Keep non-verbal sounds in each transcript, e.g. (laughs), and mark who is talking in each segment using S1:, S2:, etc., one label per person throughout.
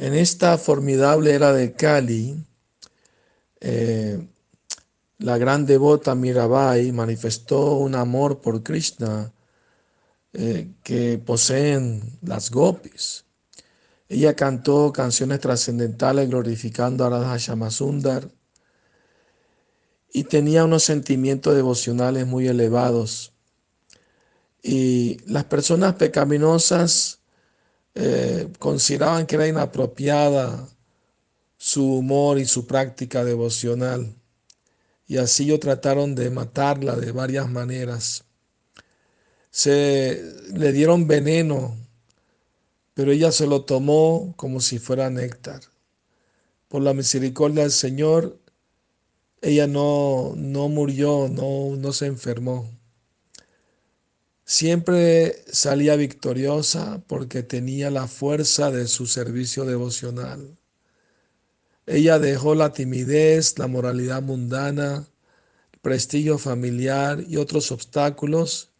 S1: En esta formidable era de Cali, eh, la gran devota Mirabai manifestó un amor por Krishna eh, que poseen las gopis. Ella cantó canciones trascendentales glorificando a Radha Shamasundar y tenía unos sentimientos devocionales muy elevados. Y las personas pecaminosas eh, consideraban que era inapropiada su humor y su práctica devocional. Y así yo trataron de matarla de varias maneras. Se le dieron veneno, pero ella se lo tomó como si fuera néctar. Por la misericordia del Señor, ella no, no murió, no, no se enfermó. Siempre salía victoriosa porque tenía la fuerza de su servicio devocional. Ella dejó la timidez, la moralidad mundana, el prestigio familiar y otros obstáculos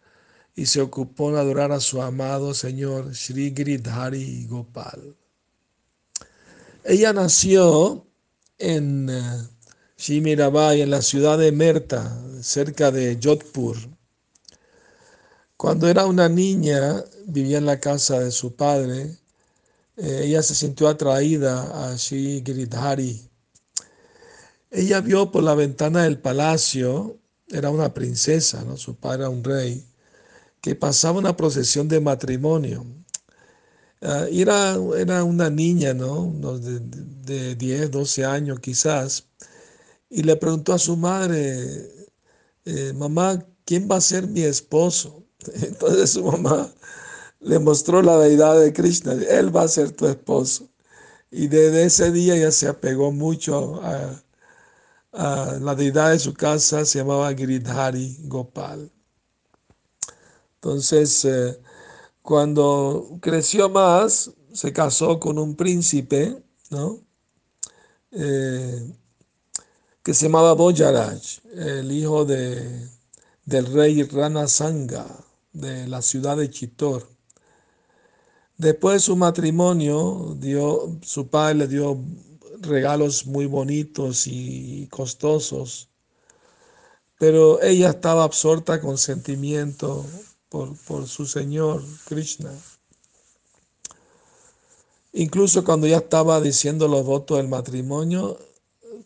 S1: y se ocupó en adorar a su amado Señor Sri Giridhari Gopal. Ella nació en eh, Shimirabai, en la ciudad de Merta, cerca de Jodhpur. Cuando era una niña, vivía en la casa de su padre. Eh, ella se sintió atraída a Shri Giridhari. Ella vio por la ventana del palacio, era una princesa, ¿no? su padre era un rey, que pasaba una procesión de matrimonio. Ah, era, era una niña, ¿no? De, de 10, 12 años quizás, y le preguntó a su madre, eh, mamá, ¿quién va a ser mi esposo? (laughs) Entonces su mamá le mostró la deidad de Krishna, él va a ser tu esposo. Y desde ese día ya se apegó mucho a, la deidad de su casa, se llamaba Giridhari Gopal. Entonces, eh, cuando creció más, se casó con un príncipe, ¿no? Eh, que se llamaba Bojaraj, el hijo de, del rey Rana Sanga de la ciudad de Chitor. Después de su matrimonio, dio, su padre le dio regalos muy bonitos y costosos, pero ella estaba absorta con sentimiento por, su Señor Krishna. Incluso cuando ya estaba diciendo los votos del matrimonio,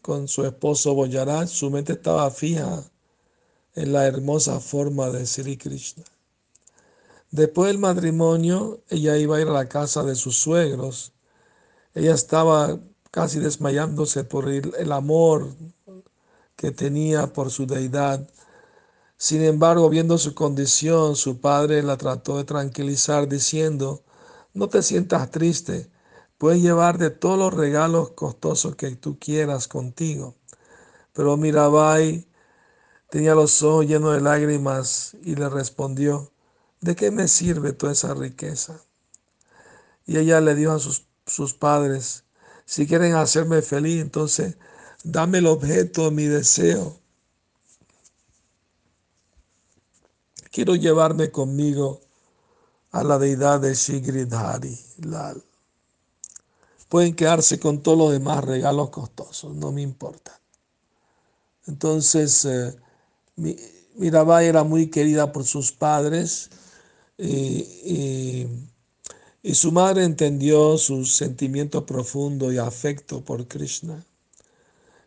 S1: con su esposo Boyaraj, su mente estaba fija en la hermosa forma de Sri Krishna. Después del matrimonio, ella iba a ir a la casa de sus suegros. Ella estaba casi desmayándose por el, amor que tenía por su deidad. Sin embargo, viendo su condición, su padre la trató de tranquilizar diciendo, no te sientas triste, Puedes llevar de todos los regalos costosos que tú quieras contigo. Pero Mirabai tenía los ojos llenos de lágrimas y le respondió, ¿de qué me sirve toda esa riqueza? Y ella le dijo a sus, sus padres, si quieren hacerme feliz, entonces dame el objeto de mi deseo. Quiero llevarme conmigo a la deidad de Shigridhari Lal. Pueden quedarse con todos los demás regalos costosos, no me importa. Entonces, eh, Mirabai era muy querida por sus padres y, su madre entendió sus sentimientos profundos y afecto por Krishna.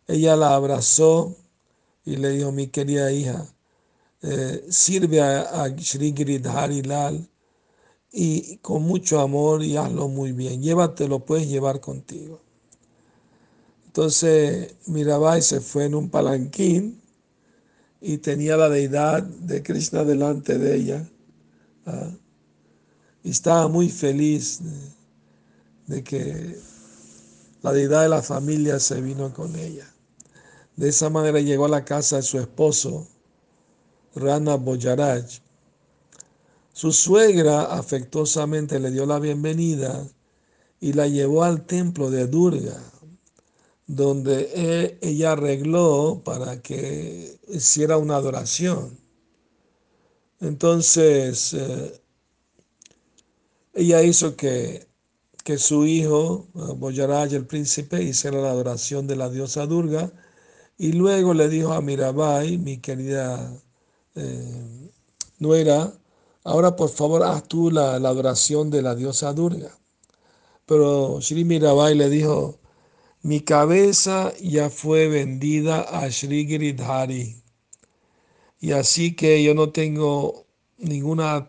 S1: Ella la abrazó y le dijo, mi querida hija, eh, sirve a, a Sri Giridhari Lal y con mucho amor y hazlo muy bien. Llévatelo, puedes llevar contigo. Entonces Mirabai se fue en un palanquín y tenía la deidad de Krishna delante de ella. ¿Ah? Estaba muy feliz de, de, que la deidad de la familia se vino con ella. De esa manera llegó a la casa de su esposo, Rana Bojaraj, su suegra afectuosamente le dio la bienvenida y la llevó al templo de Durga, donde e, ella arregló para que hiciera una adoración. Entonces, eh, ella hizo que, que su hijo, Boyaraj el príncipe, hiciera la adoración de la diosa Durga. Y luego le dijo a Mirabai, mi querida eh, nuera, ahora por favor haz tú la, adoración de la diosa Durga. Pero Sri Mirabai le dijo, mi cabeza ya fue vendida a Sri Giridhari. Y así que yo no tengo ninguna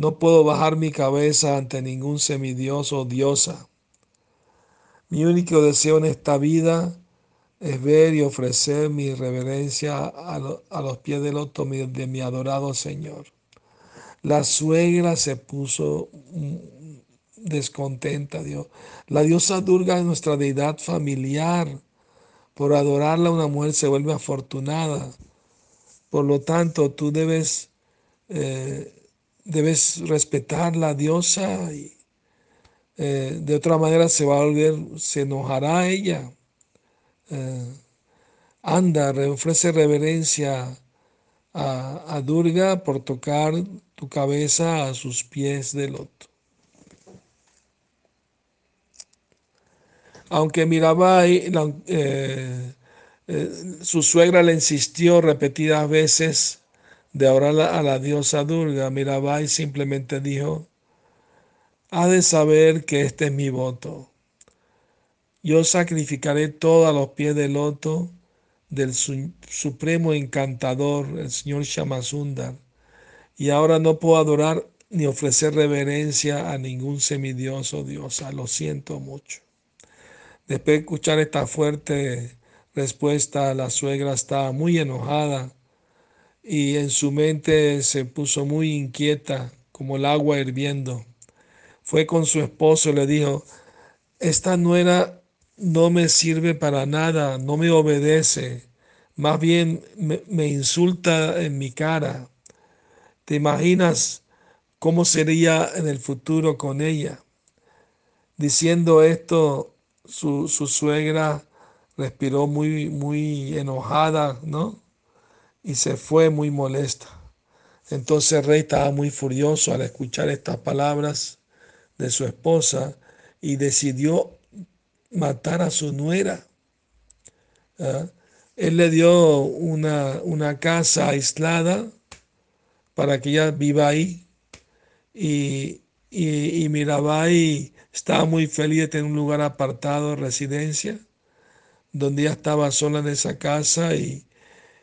S1: no puedo bajar mi cabeza ante ningún semidios o diosa. Mi único deseo en esta vida es ver y ofrecer mi reverencia a, los pies del loto de mi adorado Señor. La suegra se puso mm, descontenta, Dios. La diosa Durga es nuestra deidad familiar. Por adorarla una mujer se vuelve afortunada. Por lo tanto, tú debes eh, debes respetar la diosa y eh, de otra manera se va a volver, se enojará ella. Eh, anda, ofrece reverencia a, a, Durga por tocar tu cabeza a sus pies de loto. Aunque Mirabai, su suegra le insistió repetidas veces de orar a la diosa Durga, Mirabai simplemente dijo, ha de saber que este es mi voto. Yo sacrificaré todo a los pies del loto del supremo encantador, el señor Shamasundar, y ahora no puedo adorar ni ofrecer reverencia a ningún semidioso diosa, lo siento mucho. Después de escuchar esta fuerte respuesta, la suegra estaba muy enojada y en su mente se puso muy inquieta como el agua hirviendo. Fue con su esposo y le dijo, esta nuera no me sirve para nada, no me obedece, más bien me, me insulta en mi cara. ¿Te imaginas cómo sería en el futuro con ella? Diciendo esto, su, su suegra respiró muy, muy enojada, ¿no? y se fue muy molesta. Entonces el rey estaba muy furioso al escuchar estas palabras de su esposa y decidió matar a su nuera. ¿Ah? Él le dio una, una, casa aislada para que ella viva ahí. Y, y, y Mirabai estaba muy feliz de tener un lugar apartado, residencia, donde ella estaba sola en esa casa y,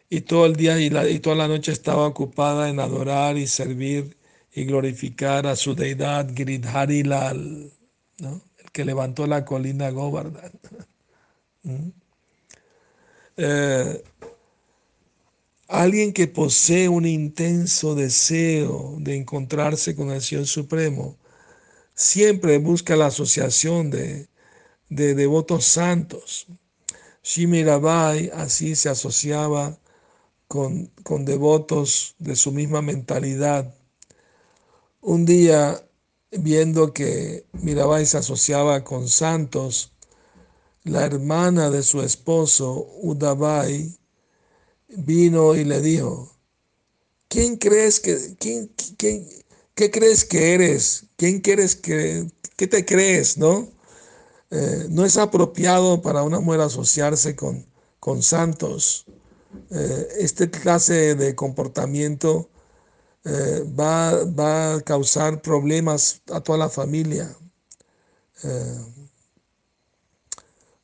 S1: y todo el día y, la, y toda la noche estaba ocupada en adorar y servir y glorificar a su deidad Giridhari Lal, ¿no? el que levantó la colina Govardhan. (laughs) ¿Mm? Eh, alguien que posee un intenso deseo de encontrarse con el Señor Supremo siempre busca la asociación de, de devotos santos. Shimirabai así se asociaba con, devotos de su misma mentalidad. Un día, viendo que Mirabai se asociaba con santos, la hermana de su esposo, Udabai, vino y le dijo, ¿quién crees que, quién, qué crees que eres? ¿Quién quieres que, qué te crees, no? Eh, no es apropiado para una mujer asociarse con, con santos. Eh, este clase de comportamiento eh, va, a causar problemas a toda la familia.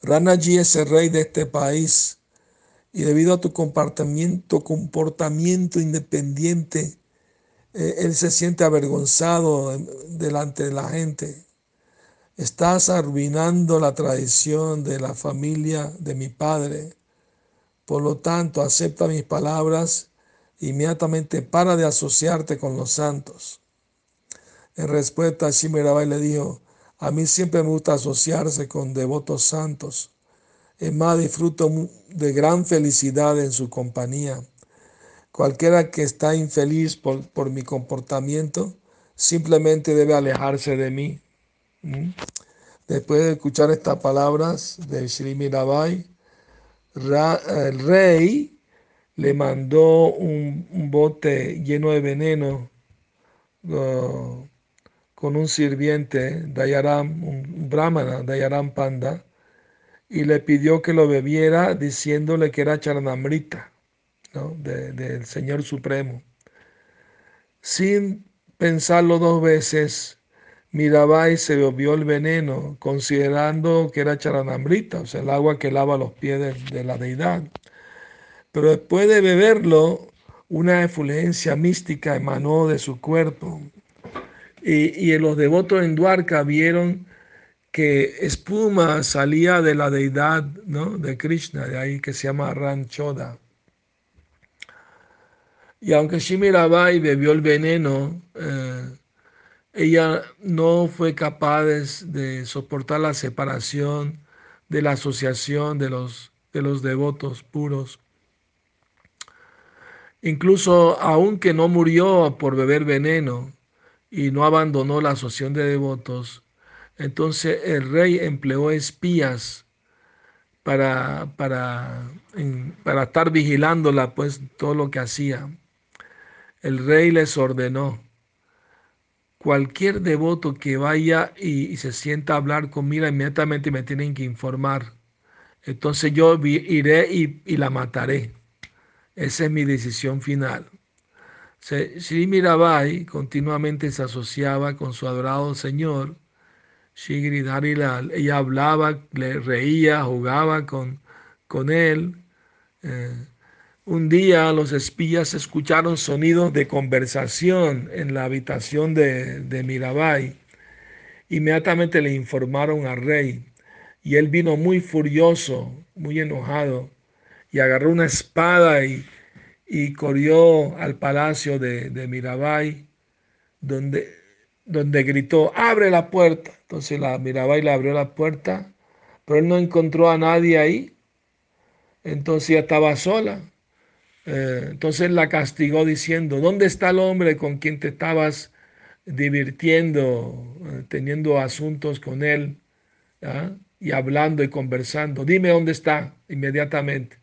S1: Ranaji es el rey de este país y debido a tu comportamiento independiente, él se siente avergonzado delante de la gente. Estás arruinando la tradición de la familia de mi padre por lo tanto, acepta mis palabras, inmediatamente para de asociarte con los santos. En respuesta, Shimirabai le dijo, a mí siempre me gusta asociarse con devotos santos. Es más, disfruto de gran felicidad en su compañía. Cualquiera que está infeliz por, por mi comportamiento, simplemente debe alejarse de mí. Después de escuchar estas palabras de Shri Mirabai, el rey le mandó un, bote lleno de veneno con un sirviente, Dayaram, un brahmana, Dayaram Panda, y le pidió que lo bebiera diciéndole que era charanamrita, ¿no? del Señor Supremo. Sin pensarlo dos veces, Mirabai se bebió el veneno, considerando que era charanamrita, o sea, el agua que lava los pies de, la deidad. Pero después de beberlo, una efulgencia mística emanó de su cuerpo. Y, y los devotos en Duarca vieron que espuma salía de la deidad ¿no? de Krishna, de ahí que se llama Ranchoda. Y aunque Shimirabai bebió el veneno, eh, ella no fue capaz de, soportar la separación de la asociación de los, de los devotos puros. Incluso aunque no murió por beber veneno y no abandonó la asociación de devotos, entonces el rey empleó espías para, para, para estar vigilándola, pues todo lo que hacía. El rey les ordenó cualquier devoto que vaya y, se sienta a hablar conmigo, inmediatamente me tienen que informar. Entonces yo iré y, la mataré. Esa es mi decisión final. Sri Mirabai continuamente se asociaba con su adorado Señor, Shri Ella hablaba, le reía, jugaba con, con él. Eh, un día los espías escucharon sonidos de conversación en la habitación de, de Mirabai. Inmediatamente le informaron al rey y él vino muy furioso, muy enojado y agarró una espada y, y corrió al palacio de, de Mirabai donde, donde gritó, abre la puerta. Entonces la Mirabai le abrió la puerta, pero él no encontró a nadie ahí. Entonces ya estaba sola. Eh, entonces la castigó diciendo, ¿dónde está el hombre con quien te estabas divirtiendo, eh, teniendo asuntos con él ¿ah? y hablando y conversando? Dime dónde está inmediatamente.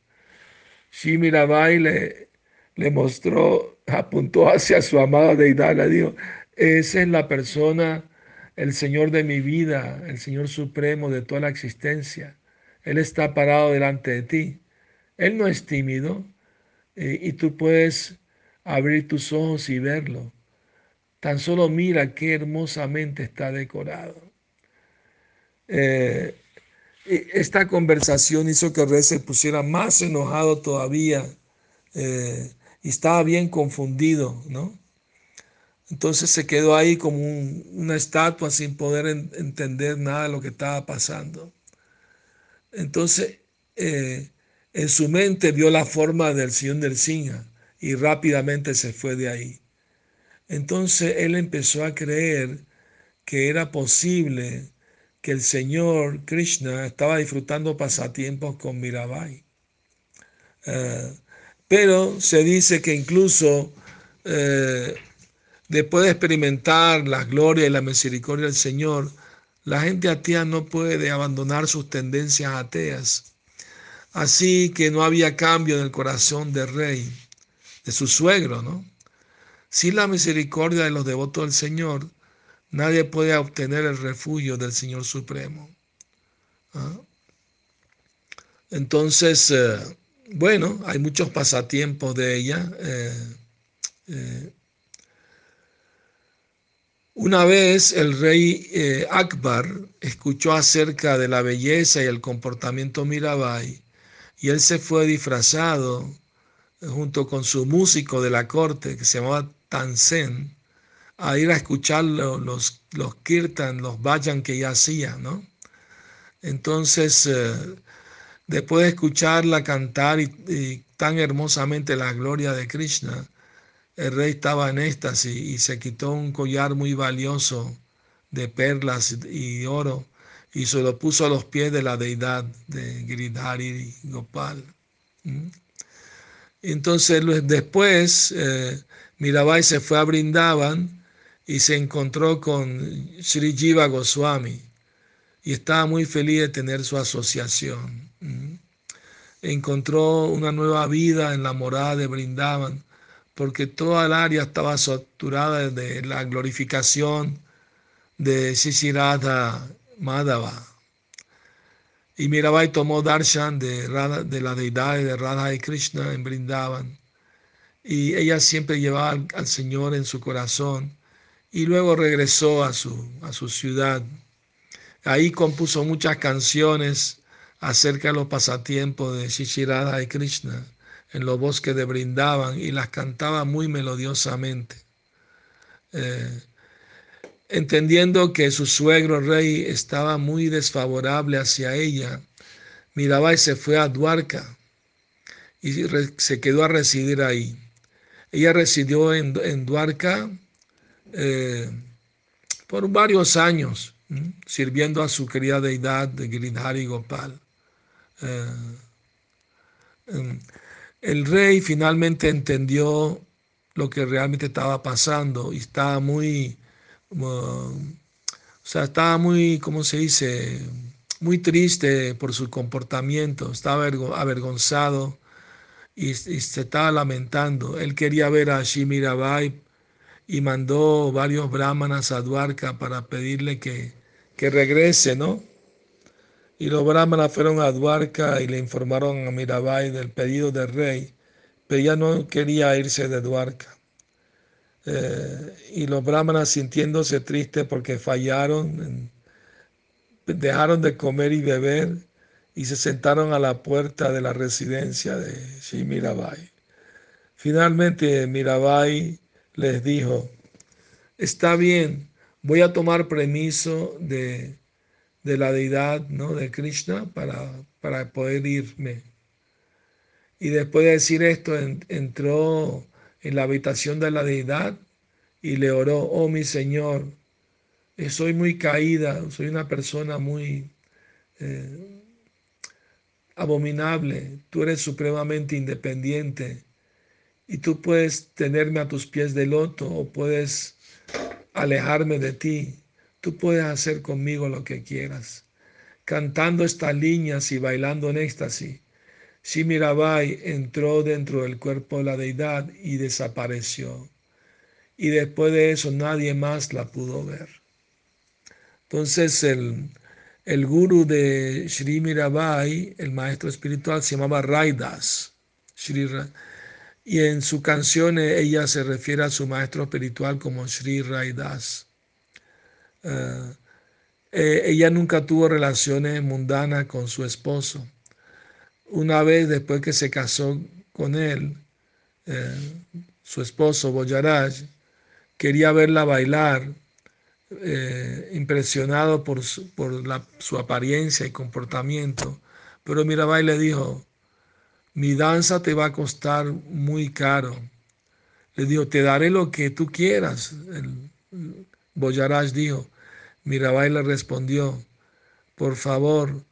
S1: Shimirabai le, le mostró, apuntó hacia su amada deidad, le dijo, esa es la persona, el Señor de mi vida, el Señor supremo de toda la existencia. Él está parado delante de ti. Él no es tímido, eh, y tú puedes abrir tus ojos y verlo. Tan solo mira qué hermosamente está decorado. Eh, esta conversación hizo que rey se pusiera más enojado todavía eh, y estaba bien confundido, ¿no? Entonces se quedó ahí como una estatua sin poder entender nada de lo que estaba pasando. Entonces, en su mente vio la forma del Señor del Sinha y rápidamente se fue de ahí. Entonces él empezó a creer que era posible que el Señor Krishna estaba disfrutando pasatiempos con Mirabai. Eh, pero se dice que incluso eh, después de experimentar la gloria y la misericordia del Señor, la gente atea no puede abandonar sus tendencias ateas Así que no había cambio en el corazón del rey, de su suegro, ¿no? Sin la misericordia de los devotos del Señor, nadie puede obtener el refugio del Señor Supremo. ¿ah? Entonces, eh, bueno, hay muchos pasatiempos de ella. Eh, eh. Una vez el rey Akbar escuchó acerca de la belleza y el comportamiento Mirabai y él se fue disfrazado junto con su músico de la corte que se llamaba Tansen a ir a escuchar los, los kirtan, los vayan que ella hacía, ¿no? Entonces, eh, después de escucharla cantar y, tan hermosamente la gloria de Krishna, el rey estaba en éxtasis y se quitó un collar muy valioso de perlas y oro y se lo puso a los pies de la deidad de Giridhari Gopal. Entonces después eh, Mirabai se fue a Brindavan y se encontró con Sri Jiva Goswami y estaba muy feliz de tener su asociación. Encontró una nueva vida en la morada de Brindavan porque toda el área estaba saturada de la glorificación de Shishirada Madhava. Y Mirabai tomó darshan de, de la deidad de Radha y Krishna en Brindavan. Y ella siempre llevaba al, Señor en su corazón. Y luego regresó a su, a su ciudad. Ahí compuso muchas canciones acerca de los pasatiempos de Shishirada y Krishna en los bosques de Brindavan y las cantaba muy melodiosamente. Eh, entendiendo que su suegro rey estaba muy desfavorable hacia ella, Mirabai se fue a Dwarka y se quedó a residir ahí. Ella residió en, en Dwarka eh, por varios años, sirviendo a su querida deidad de Giridhari Gopal. Eh, em, el rey finalmente entendió lo que realmente estaba pasando y estaba muy, o sea, estaba muy, ¿cómo se dice? Muy triste por su comportamiento, estaba avergonzado y, se estaba lamentando. Él quería ver a Shimirabai y mandó varios brahmanas a Dwarka para pedirle que, que regrese, ¿no? Y los brahmanas fueron a Dwarka y le informaron a Mirabai del pedido del rey, pero ella no quería irse de Dwarka. Eh, y los brahmanas sintiéndose tristes porque fallaron, dejaron de comer y beber y se sentaron a la puerta de la residencia de Shri Mirabai. Finalmente Mirabai les dijo, está bien, voy a tomar permiso de de la deidad ¿no? de Krishna para, para poder irme. Y después de decir esto, entró en la habitación de la deidad y le oró, oh mi Señor, soy muy caída, soy una persona muy eh, abominable, tú eres supremamente independiente y tú puedes tenerme a tus pies de loto o puedes alejarme de ti. Tú puedes hacer conmigo lo que quieras. Cantando estas líneas y bailando en éxtasis, Shimirabai entró dentro del cuerpo de la deidad y desapareció. Y después de eso nadie más la pudo ver. Entonces el, el guru de Sri Mirabai, el maestro espiritual, se llamaba Raidas. y en su canción ella se refiere a su maestro espiritual como Sri Raidas. Eh, eh, ella nunca tuvo relaciones mundanas con su esposo. Una vez después que se casó con él, eh, su esposo Boyaraj quería verla bailar, impresionado por, su, por su apariencia y comportamiento. Pero Mirabai le dijo, mi danza te va a costar muy caro. Le dijo, te daré lo que tú quieras. Boyaraj dijo, Mirabai le respondió, por favor,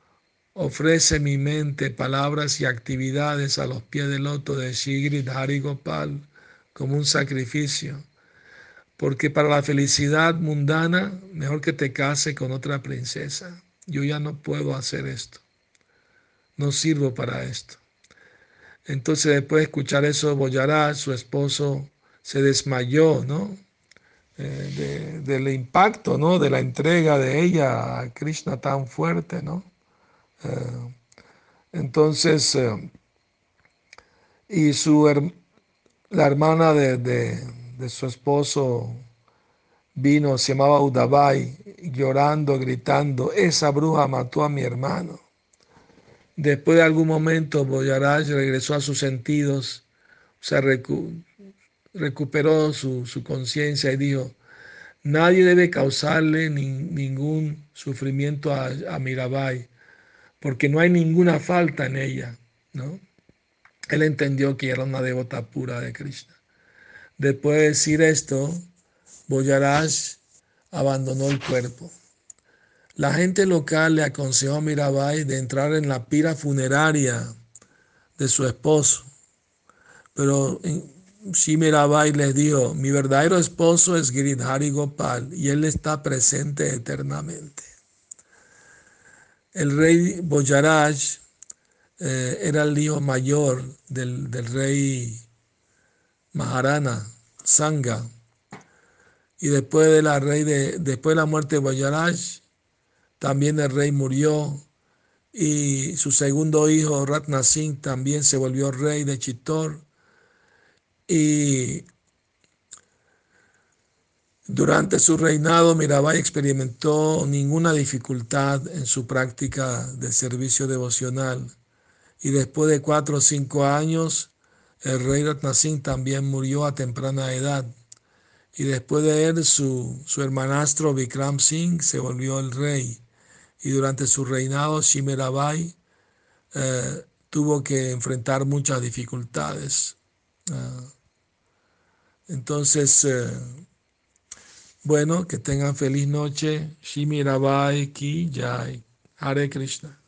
S1: ofrece mi mente palabras y actividades a los pies del loto de Shigrid Harigopal como un sacrificio, porque para la felicidad mundana, mejor que te case con otra princesa. Yo ya no puedo hacer esto. No sirvo para esto. Entonces después de escuchar eso, Boyará, su esposo, se desmayó, ¿no? Eh, del impacto, ¿no? De la entrega de ella a Krishna tan fuerte, ¿no? Eh, entonces, eh, y su la hermana de, de, su esposo vino, se llamaba Udabai, llorando, gritando, esa bruja mató a mi hermano. Después de algún momento, Boyaraj regresó a sus sentidos, se recuperó su, conciencia y dijo, nadie debe causarle ningún sufrimiento a, a, Mirabai, porque no hay ninguna falta en ella. ¿no? Él entendió que era una devota pura de Krishna. Después de decir esto, Boyaraj abandonó el cuerpo. La gente local le aconsejó a Mirabai de entrar en la pira funeraria de su esposo, pero Shimirabai les dijo, mi verdadero esposo es Giridhari Gopal y él está presente eternamente. El rey Boyaraj eh, era el hijo mayor del, rey Maharana, Sangha, Y después de la, rey de, después de la muerte de Vajrayana, también el rey murió y su segundo hijo, Ratna Singh, también se volvió rey de Chitor. Y durante su reinado, Mirabai experimentó ninguna dificultad en su práctica de servicio devocional. Y después de cuatro o cinco años, el rey Ratna Singh también murió a temprana edad. Y después de él, su, su hermanastro Vikram Singh se volvió el rey y durante su reinado Shimerabai eh, tuvo que enfrentar muchas dificultades. Ah, entonces, eh, bueno, que tengan feliz noche. Shimirabai ki jai. Hare Krishna.